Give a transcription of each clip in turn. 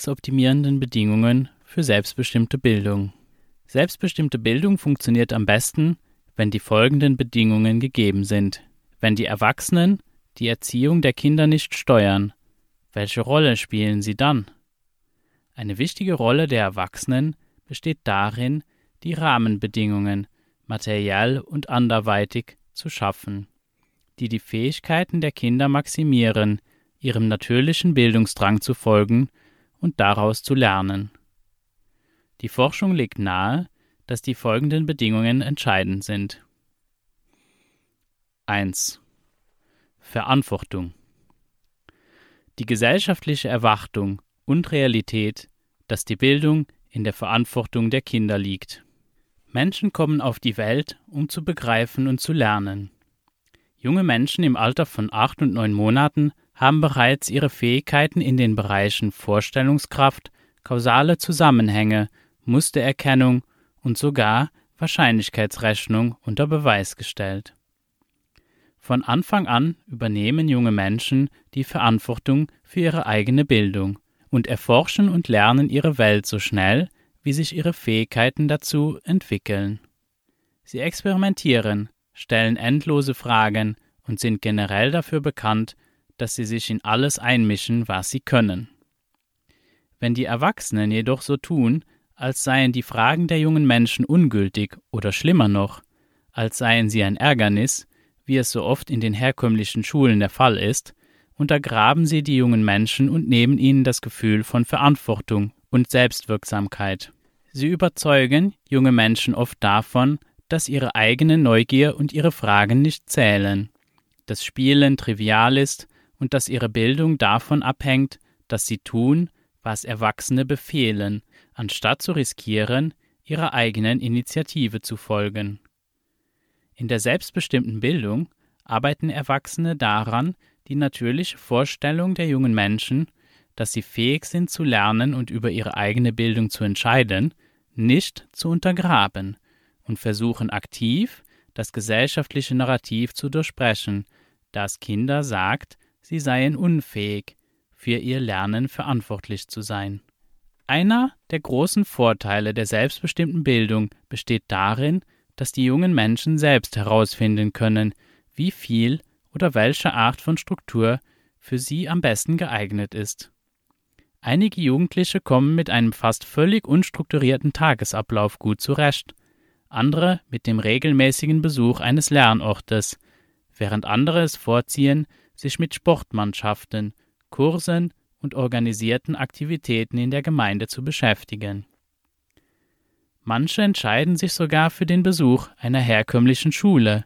Die sechs optimierenden Bedingungen für selbstbestimmte Bildung. Selbstbestimmte Bildung funktioniert am besten, wenn die folgenden Bedingungen gegeben sind. Wenn die Erwachsenen die Erziehung der Kinder nicht steuern, welche Rolle spielen sie dann? Eine wichtige Rolle der Erwachsenen besteht darin, die Rahmenbedingungen, materiell und anderweitig, zu schaffen, die die Fähigkeiten der Kinder maximieren, ihrem natürlichen Bildungsdrang zu folgen und daraus zu lernen. Die Forschung legt nahe, dass die folgenden Bedingungen entscheidend sind. 1. Verantwortung. Die gesellschaftliche Erwartung und Realität, dass die Bildung in der Verantwortung der Kinder liegt. Menschen kommen auf die Welt, um zu begreifen und zu lernen. Junge Menschen im Alter von acht und neun Monaten haben bereits ihre Fähigkeiten in den Bereichen Vorstellungskraft, kausale Zusammenhänge, Mustererkennung und sogar Wahrscheinlichkeitsrechnung unter Beweis gestellt. Von Anfang an übernehmen junge Menschen die Verantwortung für ihre eigene Bildung und erforschen und lernen ihre Welt so schnell, wie sich ihre Fähigkeiten dazu entwickeln. Sie experimentieren, stellen endlose Fragen und sind generell dafür bekannt, dass sie sich in alles einmischen, was sie können. Wenn die Erwachsenen jedoch so tun, als seien die Fragen der jungen Menschen ungültig oder schlimmer noch, als seien sie ein Ärgernis, wie es so oft in den herkömmlichen Schulen der Fall ist, untergraben sie die jungen Menschen und nehmen ihnen das Gefühl von Verantwortung und Selbstwirksamkeit. Sie überzeugen junge Menschen oft davon, dass ihre eigene Neugier und ihre Fragen nicht zählen, dass Spielen trivial ist und dass ihre Bildung davon abhängt, dass sie tun, was Erwachsene befehlen, anstatt zu riskieren, ihrer eigenen Initiative zu folgen. In der selbstbestimmten Bildung arbeiten Erwachsene daran, die natürliche Vorstellung der jungen Menschen, dass sie fähig sind zu lernen und über ihre eigene Bildung zu entscheiden, nicht zu untergraben und versuchen aktiv, das gesellschaftliche Narrativ zu durchbrechen, das Kinder sagt, sie seien unfähig, für ihr Lernen verantwortlich zu sein. Einer der großen Vorteile der selbstbestimmten Bildung besteht darin, dass die jungen Menschen selbst herausfinden können, wie viel oder welche Art von Struktur für sie am besten geeignet ist. Einige Jugendliche kommen mit einem fast völlig unstrukturierten Tagesablauf gut zurecht, andere mit dem regelmäßigen Besuch eines Lernortes, während andere es vorziehen, sich mit Sportmannschaften, Kursen und organisierten Aktivitäten in der Gemeinde zu beschäftigen. Manche entscheiden sich sogar für den Besuch einer herkömmlichen Schule.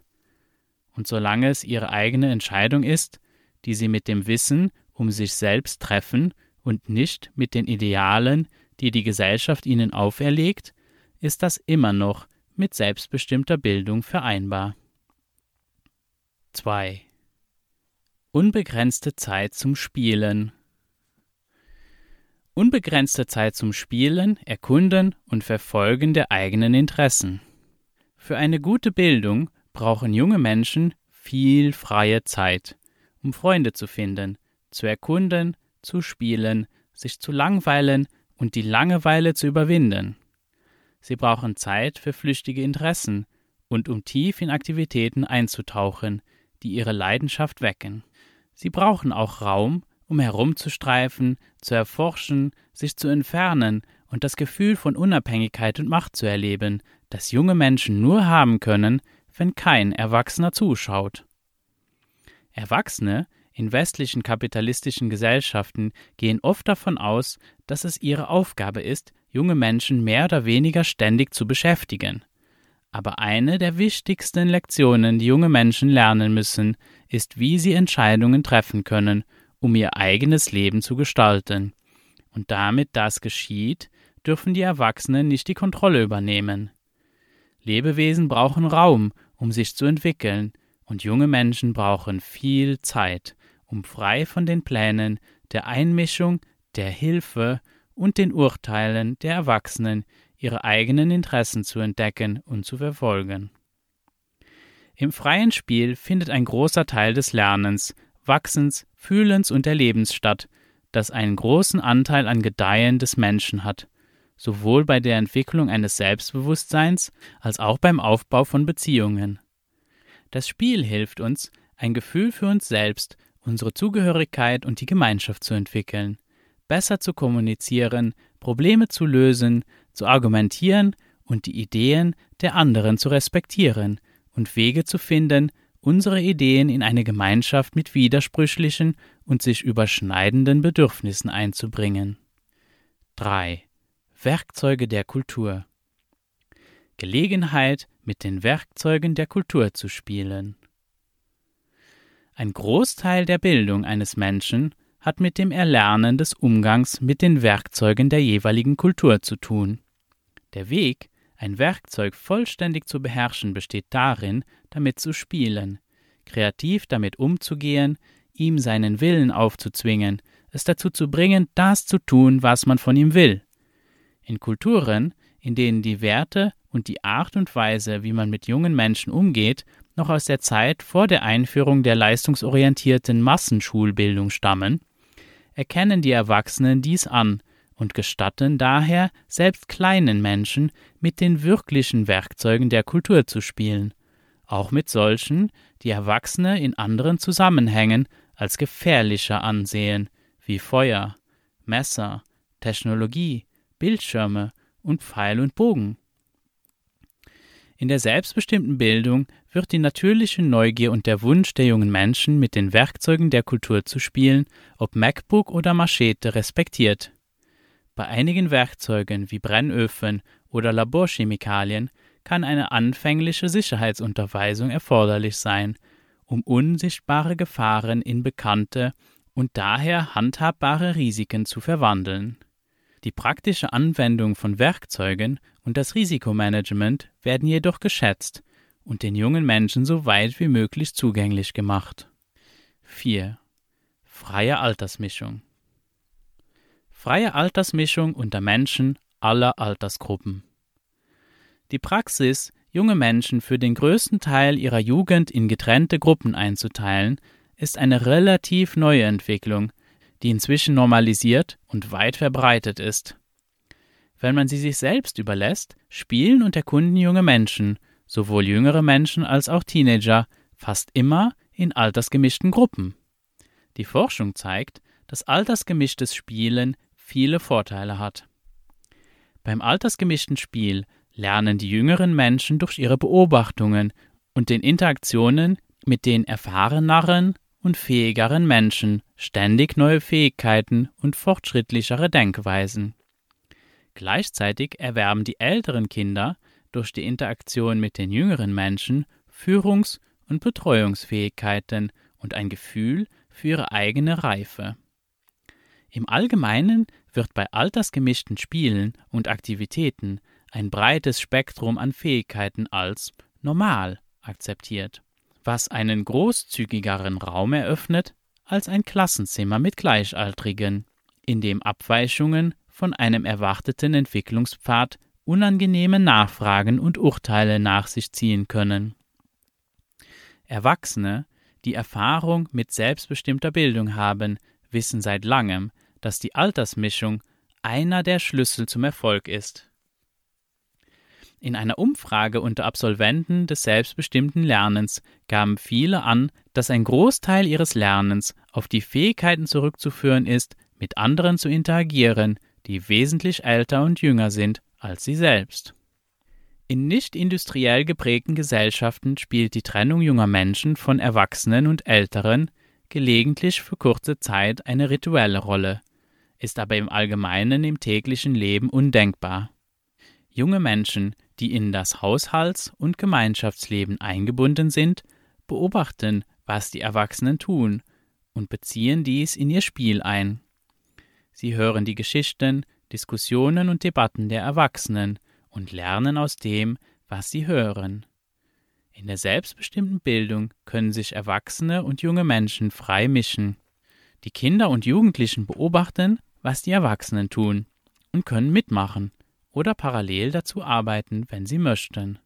Und solange es ihre eigene Entscheidung ist, die sie mit dem Wissen um sich selbst treffen und nicht mit den Idealen, die die Gesellschaft ihnen auferlegt, ist das immer noch mit selbstbestimmter Bildung vereinbar. 2. Unbegrenzte Zeit zum Spielen. Unbegrenzte Zeit zum Spielen, Erkunden und Verfolgen der eigenen Interessen. Für eine gute Bildung brauchen junge Menschen viel freie Zeit, um Freunde zu finden, zu erkunden, zu spielen, sich zu langweilen und die Langeweile zu überwinden. Sie brauchen Zeit für flüchtige Interessen und um tief in Aktivitäten einzutauchen, die ihre Leidenschaft wecken. Sie brauchen auch Raum, um herumzustreifen, zu erforschen, sich zu entfernen und das Gefühl von Unabhängigkeit und Macht zu erleben, das junge Menschen nur haben können, wenn kein Erwachsener zuschaut. Erwachsene in westlichen kapitalistischen Gesellschaften gehen oft davon aus, dass es ihre Aufgabe ist, junge Menschen mehr oder weniger ständig zu beschäftigen. Aber eine der wichtigsten Lektionen, die junge Menschen lernen müssen, ist, wie sie Entscheidungen treffen können, um ihr eigenes Leben zu gestalten. Und damit das geschieht, dürfen die Erwachsenen nicht die Kontrolle übernehmen. Lebewesen brauchen Raum, um sich zu entwickeln, und junge Menschen brauchen viel Zeit, um frei von den Plänen, der Einmischung, der Hilfe und den Urteilen der Erwachsenen ihre eigenen Interessen zu entdecken und zu verfolgen. Im freien Spiel findet ein großer Teil des Lernens, Wachsens, Fühlens und Erlebens statt, das einen großen Anteil an Gedeihen des Menschen hat, sowohl bei der Entwicklung eines Selbstbewusstseins als auch beim Aufbau von Beziehungen. Das Spiel hilft uns, ein Gefühl für uns selbst, unsere Zugehörigkeit und die Gemeinschaft zu entwickeln, besser zu kommunizieren, Probleme zu lösen, zu argumentieren und die Ideen der anderen zu respektieren und Wege zu finden, unsere Ideen in eine Gemeinschaft mit widersprüchlichen und sich überschneidenden Bedürfnissen einzubringen. 3. Werkzeuge der Kultur Gelegenheit, mit den Werkzeugen der Kultur zu spielen. Ein Großteil der Bildung eines Menschen hat mit dem Erlernen des Umgangs mit den Werkzeugen der jeweiligen Kultur zu tun. Der Weg, ein Werkzeug vollständig zu beherrschen, besteht darin, damit zu spielen, kreativ damit umzugehen, ihm seinen Willen aufzuzwingen, es dazu zu bringen, das zu tun, was man von ihm will. In Kulturen, in denen die Werte und die Art und Weise, wie man mit jungen Menschen umgeht, noch aus der Zeit vor der Einführung der leistungsorientierten Massenschulbildung stammen, erkennen die Erwachsenen dies an und gestatten daher selbst kleinen Menschen mit den wirklichen Werkzeugen der Kultur zu spielen, auch mit solchen, die Erwachsene in anderen Zusammenhängen als gefährlicher ansehen, wie Feuer, Messer, Technologie, Bildschirme und Pfeil und Bogen. In der selbstbestimmten Bildung wird die natürliche Neugier und der Wunsch der jungen Menschen, mit den Werkzeugen der Kultur zu spielen, ob MacBook oder Machete, respektiert. Bei einigen Werkzeugen wie Brennöfen oder Laborchemikalien kann eine anfängliche Sicherheitsunterweisung erforderlich sein, um unsichtbare Gefahren in bekannte und daher handhabbare Risiken zu verwandeln. Die praktische Anwendung von Werkzeugen und das Risikomanagement werden jedoch geschätzt und den jungen Menschen so weit wie möglich zugänglich gemacht. 4. Freie Altersmischung Freie Altersmischung unter Menschen aller Altersgruppen. Die Praxis, junge Menschen für den größten Teil ihrer Jugend in getrennte Gruppen einzuteilen, ist eine relativ neue Entwicklung, die inzwischen normalisiert und weit verbreitet ist. Wenn man sie sich selbst überlässt, spielen und erkunden junge Menschen, sowohl jüngere Menschen als auch Teenager, fast immer in altersgemischten Gruppen. Die Forschung zeigt, dass altersgemischtes Spielen viele Vorteile hat. Beim altersgemischten Spiel lernen die jüngeren Menschen durch ihre Beobachtungen und den Interaktionen mit den erfahreneren und fähigeren Menschen ständig neue Fähigkeiten und fortschrittlichere Denkweisen. Gleichzeitig erwerben die älteren Kinder durch die Interaktion mit den jüngeren Menschen Führungs- und Betreuungsfähigkeiten und ein Gefühl für ihre eigene Reife. Im Allgemeinen wird bei altersgemischten Spielen und Aktivitäten ein breites Spektrum an Fähigkeiten als normal akzeptiert was einen großzügigeren Raum eröffnet als ein Klassenzimmer mit Gleichaltrigen, in dem Abweichungen von einem erwarteten Entwicklungspfad unangenehme Nachfragen und Urteile nach sich ziehen können. Erwachsene, die Erfahrung mit selbstbestimmter Bildung haben, wissen seit langem, dass die Altersmischung einer der Schlüssel zum Erfolg ist. In einer Umfrage unter Absolventen des selbstbestimmten Lernens gaben viele an, dass ein Großteil ihres Lernens auf die Fähigkeiten zurückzuführen ist, mit anderen zu interagieren, die wesentlich älter und jünger sind als sie selbst. In nicht industriell geprägten Gesellschaften spielt die Trennung junger Menschen von Erwachsenen und Älteren gelegentlich für kurze Zeit eine rituelle Rolle, ist aber im Allgemeinen im täglichen Leben undenkbar. Junge Menschen, die in das Haushalts- und Gemeinschaftsleben eingebunden sind, beobachten, was die Erwachsenen tun und beziehen dies in ihr Spiel ein. Sie hören die Geschichten, Diskussionen und Debatten der Erwachsenen und lernen aus dem, was sie hören. In der selbstbestimmten Bildung können sich Erwachsene und junge Menschen frei mischen. Die Kinder und Jugendlichen beobachten, was die Erwachsenen tun und können mitmachen oder parallel dazu arbeiten, wenn sie möchten.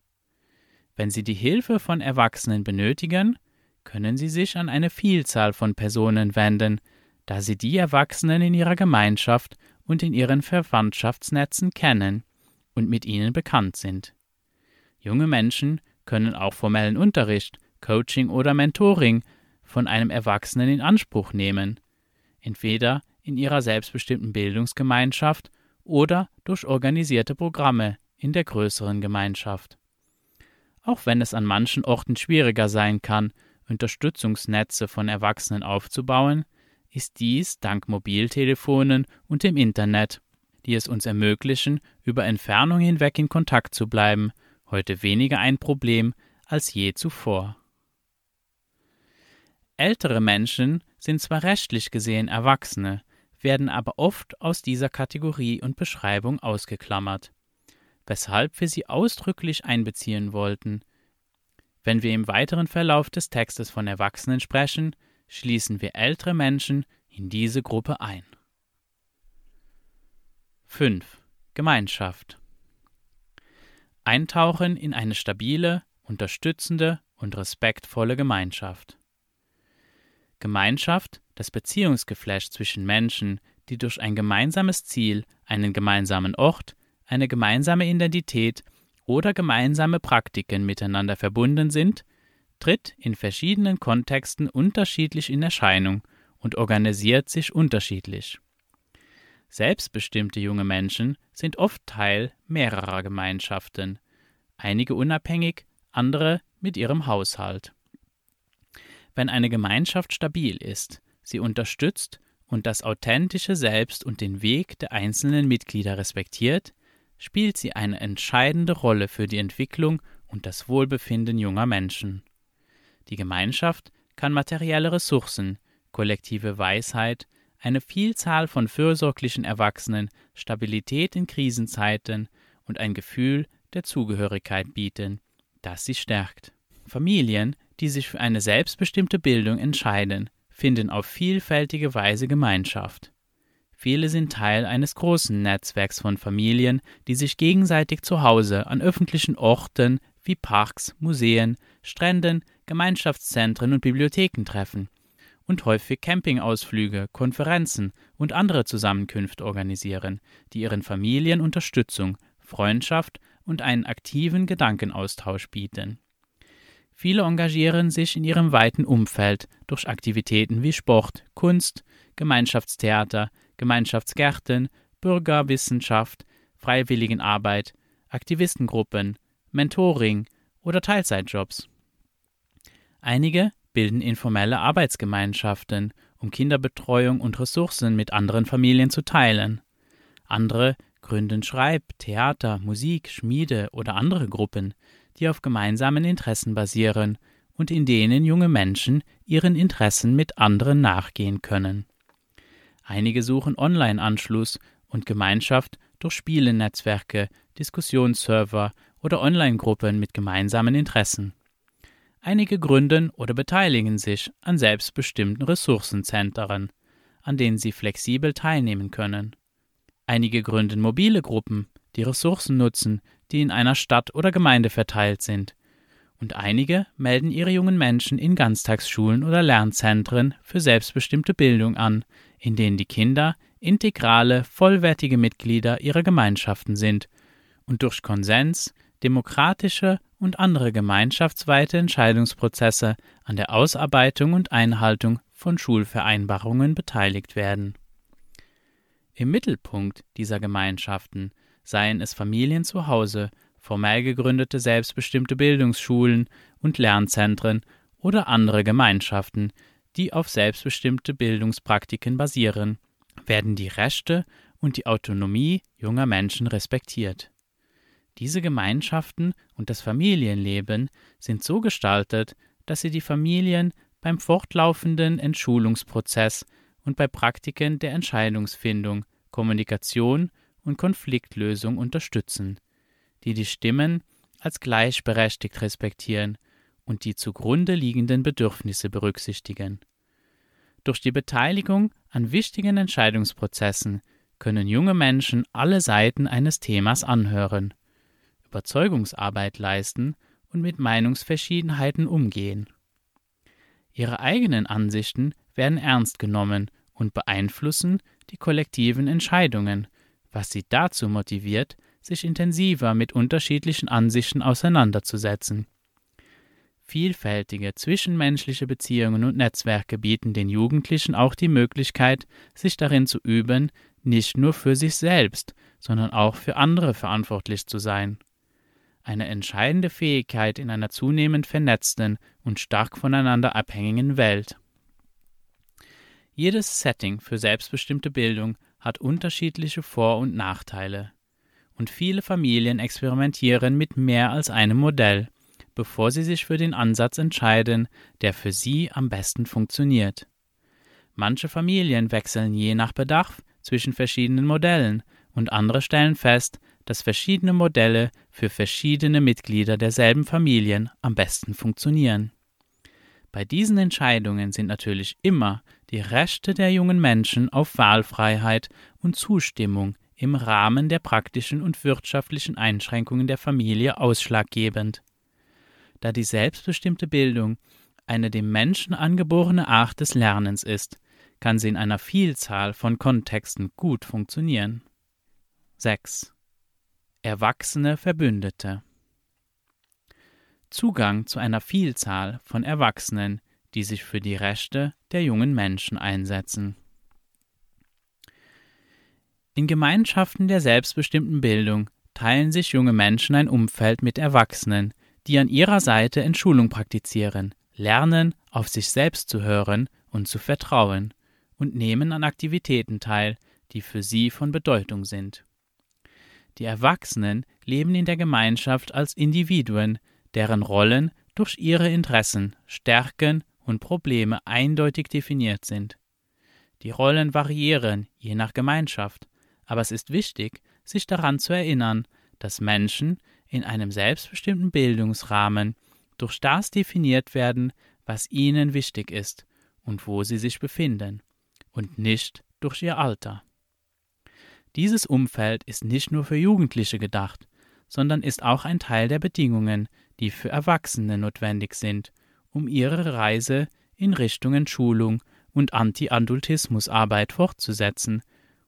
Wenn sie die Hilfe von Erwachsenen benötigen, können sie sich an eine Vielzahl von Personen wenden, da sie die Erwachsenen in ihrer Gemeinschaft und in ihren Verwandtschaftsnetzen kennen und mit ihnen bekannt sind. Junge Menschen können auch formellen Unterricht, Coaching oder Mentoring von einem Erwachsenen in Anspruch nehmen, entweder in ihrer selbstbestimmten Bildungsgemeinschaft oder durch organisierte Programme in der größeren Gemeinschaft. Auch wenn es an manchen Orten schwieriger sein kann, Unterstützungsnetze von Erwachsenen aufzubauen, ist dies dank Mobiltelefonen und dem Internet, die es uns ermöglichen, über Entfernung hinweg in Kontakt zu bleiben heute weniger ein Problem als je zuvor. Ältere Menschen sind zwar rechtlich gesehen Erwachsene, werden aber oft aus dieser Kategorie und Beschreibung ausgeklammert, weshalb wir sie ausdrücklich einbeziehen wollten. Wenn wir im weiteren Verlauf des Textes von Erwachsenen sprechen, schließen wir ältere Menschen in diese Gruppe ein. 5. Gemeinschaft Eintauchen in eine stabile, unterstützende und respektvolle Gemeinschaft. Gemeinschaft, das Beziehungsgeflecht zwischen Menschen, die durch ein gemeinsames Ziel, einen gemeinsamen Ort, eine gemeinsame Identität oder gemeinsame Praktiken miteinander verbunden sind, tritt in verschiedenen Kontexten unterschiedlich in Erscheinung und organisiert sich unterschiedlich. Selbstbestimmte junge Menschen sind oft Teil mehrerer Gemeinschaften, einige unabhängig, andere mit ihrem Haushalt. Wenn eine Gemeinschaft stabil ist, sie unterstützt und das authentische Selbst und den Weg der einzelnen Mitglieder respektiert, spielt sie eine entscheidende Rolle für die Entwicklung und das Wohlbefinden junger Menschen. Die Gemeinschaft kann materielle Ressourcen, kollektive Weisheit, eine Vielzahl von fürsorglichen Erwachsenen, Stabilität in Krisenzeiten und ein Gefühl der Zugehörigkeit bieten, das sie stärkt. Familien, die sich für eine selbstbestimmte Bildung entscheiden, finden auf vielfältige Weise Gemeinschaft. Viele sind Teil eines großen Netzwerks von Familien, die sich gegenseitig zu Hause an öffentlichen Orten wie Parks, Museen, Stränden, Gemeinschaftszentren und Bibliotheken treffen und häufig Campingausflüge, Konferenzen und andere Zusammenkünfte organisieren, die ihren Familien Unterstützung, Freundschaft und einen aktiven Gedankenaustausch bieten. Viele engagieren sich in ihrem weiten Umfeld durch Aktivitäten wie Sport, Kunst, Gemeinschaftstheater, Gemeinschaftsgärten, Bürgerwissenschaft, Freiwilligenarbeit, Aktivistengruppen, Mentoring oder Teilzeitjobs. Einige bilden informelle Arbeitsgemeinschaften, um Kinderbetreuung und Ressourcen mit anderen Familien zu teilen. Andere gründen Schreib-, Theater-, Musik-, Schmiede- oder andere Gruppen, die auf gemeinsamen Interessen basieren und in denen junge Menschen ihren Interessen mit anderen nachgehen können. Einige suchen Online-Anschluss und Gemeinschaft durch Spielennetzwerke, Diskussionsserver oder Online-Gruppen mit gemeinsamen Interessen. Einige gründen oder beteiligen sich an selbstbestimmten Ressourcenzentren, an denen sie flexibel teilnehmen können. Einige gründen mobile Gruppen, die Ressourcen nutzen, die in einer Stadt oder Gemeinde verteilt sind. Und einige melden ihre jungen Menschen in Ganztagsschulen oder Lernzentren für selbstbestimmte Bildung an, in denen die Kinder integrale, vollwertige Mitglieder ihrer Gemeinschaften sind und durch Konsens demokratische und andere gemeinschaftsweite Entscheidungsprozesse an der Ausarbeitung und Einhaltung von Schulvereinbarungen beteiligt werden. Im Mittelpunkt dieser Gemeinschaften seien es Familien zu Hause, formell gegründete selbstbestimmte Bildungsschulen und Lernzentren oder andere Gemeinschaften, die auf selbstbestimmte Bildungspraktiken basieren, werden die Rechte und die Autonomie junger Menschen respektiert. Diese Gemeinschaften und das Familienleben sind so gestaltet, dass sie die Familien beim fortlaufenden Entschulungsprozess und bei Praktiken der Entscheidungsfindung, Kommunikation und Konfliktlösung unterstützen, die die Stimmen als gleichberechtigt respektieren und die zugrunde liegenden Bedürfnisse berücksichtigen. Durch die Beteiligung an wichtigen Entscheidungsprozessen können junge Menschen alle Seiten eines Themas anhören, Überzeugungsarbeit leisten und mit Meinungsverschiedenheiten umgehen. Ihre eigenen Ansichten werden ernst genommen und beeinflussen die kollektiven Entscheidungen, was sie dazu motiviert, sich intensiver mit unterschiedlichen Ansichten auseinanderzusetzen. Vielfältige zwischenmenschliche Beziehungen und Netzwerke bieten den Jugendlichen auch die Möglichkeit, sich darin zu üben, nicht nur für sich selbst, sondern auch für andere verantwortlich zu sein. Eine entscheidende Fähigkeit in einer zunehmend vernetzten und stark voneinander abhängigen Welt. Jedes Setting für selbstbestimmte Bildung hat unterschiedliche Vor- und Nachteile. Und viele Familien experimentieren mit mehr als einem Modell, bevor sie sich für den Ansatz entscheiden, der für sie am besten funktioniert. Manche Familien wechseln je nach Bedarf zwischen verschiedenen Modellen und andere stellen fest, dass verschiedene Modelle für verschiedene Mitglieder derselben Familien am besten funktionieren. Bei diesen Entscheidungen sind natürlich immer die Rechte der jungen Menschen auf Wahlfreiheit und Zustimmung im Rahmen der praktischen und wirtschaftlichen Einschränkungen der Familie ausschlaggebend da die selbstbestimmte Bildung eine dem Menschen angeborene Art des Lernens ist, kann sie in einer Vielzahl von Kontexten gut funktionieren. 6. Erwachsene Verbündete Zugang zu einer Vielzahl von Erwachsenen, die sich für die Rechte der jungen Menschen einsetzen. In Gemeinschaften der selbstbestimmten Bildung teilen sich junge Menschen ein Umfeld mit Erwachsenen, die an ihrer Seite Entschulung praktizieren, lernen, auf sich selbst zu hören und zu vertrauen und nehmen an Aktivitäten teil, die für sie von Bedeutung sind. Die Erwachsenen leben in der Gemeinschaft als Individuen, deren Rollen durch ihre Interessen, Stärken und Probleme eindeutig definiert sind. Die Rollen variieren je nach Gemeinschaft, aber es ist wichtig, sich daran zu erinnern, dass Menschen in einem selbstbestimmten Bildungsrahmen durch das definiert werden, was ihnen wichtig ist und wo sie sich befinden, und nicht durch ihr Alter. Dieses Umfeld ist nicht nur für Jugendliche gedacht, sondern ist auch ein Teil der Bedingungen, die für Erwachsene notwendig sind, um ihre Reise in Richtung Entschulung und Anti-Adultismus-Arbeit fortzusetzen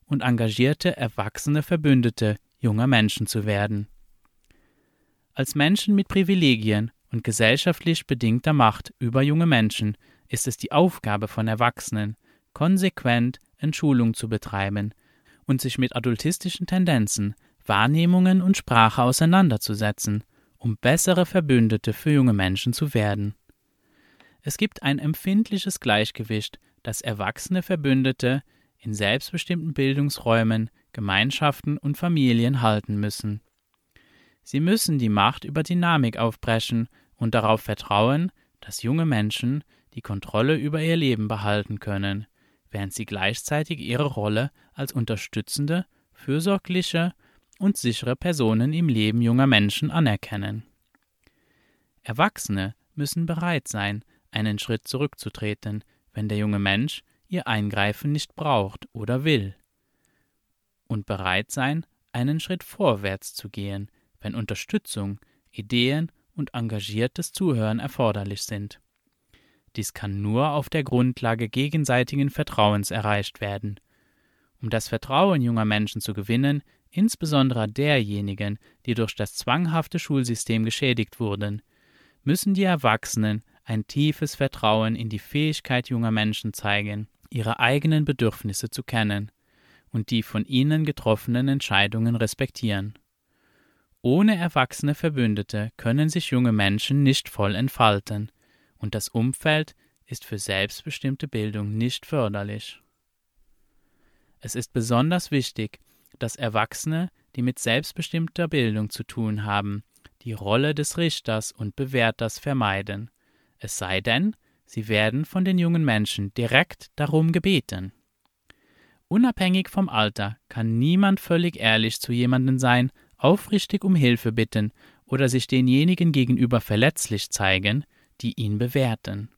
und engagierte erwachsene Verbündete junger Menschen zu werden. Als Menschen mit Privilegien und gesellschaftlich bedingter Macht über junge Menschen ist es die Aufgabe von Erwachsenen, konsequent Entschulung zu betreiben und sich mit adultistischen Tendenzen, Wahrnehmungen und Sprache auseinanderzusetzen, um bessere Verbündete für junge Menschen zu werden. Es gibt ein empfindliches Gleichgewicht, das erwachsene Verbündete in selbstbestimmten Bildungsräumen, Gemeinschaften und Familien halten müssen. Sie müssen die Macht über Dynamik aufbrechen und darauf vertrauen, dass junge Menschen die Kontrolle über ihr Leben behalten können, während sie gleichzeitig ihre Rolle als unterstützende, fürsorgliche und sichere Personen im Leben junger Menschen anerkennen. Erwachsene müssen bereit sein, einen Schritt zurückzutreten, wenn der junge Mensch ihr Eingreifen nicht braucht oder will. Und bereit sein, einen Schritt vorwärts zu gehen, wenn Unterstützung, Ideen und engagiertes Zuhören erforderlich sind. Dies kann nur auf der Grundlage gegenseitigen Vertrauens erreicht werden. Um das Vertrauen junger Menschen zu gewinnen, insbesondere derjenigen, die durch das zwanghafte Schulsystem geschädigt wurden, müssen die Erwachsenen ein tiefes Vertrauen in die Fähigkeit junger Menschen zeigen, ihre eigenen Bedürfnisse zu kennen und die von ihnen getroffenen Entscheidungen respektieren. Ohne erwachsene Verbündete können sich junge Menschen nicht voll entfalten, und das Umfeld ist für selbstbestimmte Bildung nicht förderlich. Es ist besonders wichtig, dass Erwachsene die mit selbstbestimmter Bildung zu tun haben, die Rolle des Richters und Bewerters vermeiden, es sei denn, sie werden von den jungen Menschen direkt darum gebeten. Unabhängig vom Alter kann niemand völlig ehrlich zu jemandem sein, aufrichtig um Hilfe bitten oder sich denjenigen gegenüber verletzlich zeigen, die ihn bewerten.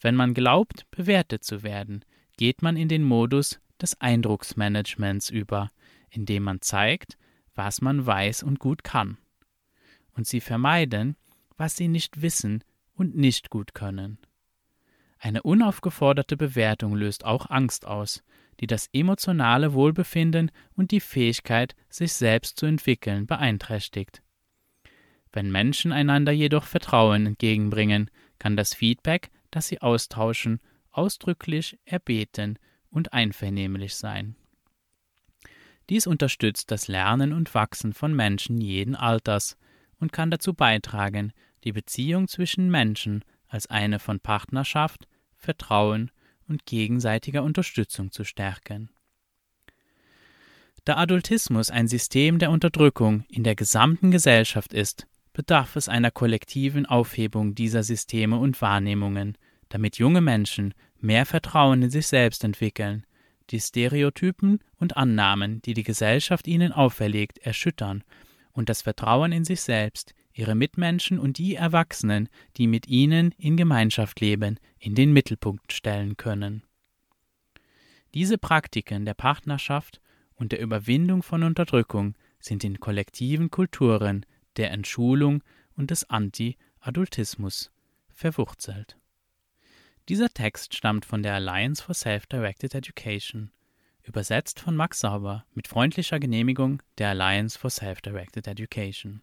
Wenn man glaubt, bewertet zu werden, geht man in den Modus des Eindrucksmanagements über, indem man zeigt, was man weiß und gut kann. Und sie vermeiden, was sie nicht wissen und nicht gut können. Eine unaufgeforderte Bewertung löst auch Angst aus, die das emotionale Wohlbefinden und die Fähigkeit, sich selbst zu entwickeln, beeinträchtigt. Wenn Menschen einander jedoch Vertrauen entgegenbringen, kann das Feedback, das sie austauschen, ausdrücklich erbeten und einvernehmlich sein. Dies unterstützt das Lernen und Wachsen von Menschen jeden Alters und kann dazu beitragen, die Beziehung zwischen Menschen als eine von Partnerschaft, Vertrauen und gegenseitiger Unterstützung zu stärken. Da Adultismus ein System der Unterdrückung in der gesamten Gesellschaft ist, bedarf es einer kollektiven Aufhebung dieser Systeme und Wahrnehmungen, damit junge Menschen mehr Vertrauen in sich selbst entwickeln, die Stereotypen und Annahmen, die die Gesellschaft ihnen auferlegt, erschüttern und das Vertrauen in sich selbst, ihre Mitmenschen und die Erwachsenen, die mit ihnen in Gemeinschaft leben, in den Mittelpunkt stellen können. Diese Praktiken der Partnerschaft und der Überwindung von Unterdrückung sind in kollektiven Kulturen der Entschulung und des Anti-Adultismus verwurzelt. Dieser Text stammt von der Alliance for Self-Directed Education, übersetzt von Max Sauber mit freundlicher Genehmigung der Alliance for Self-Directed Education.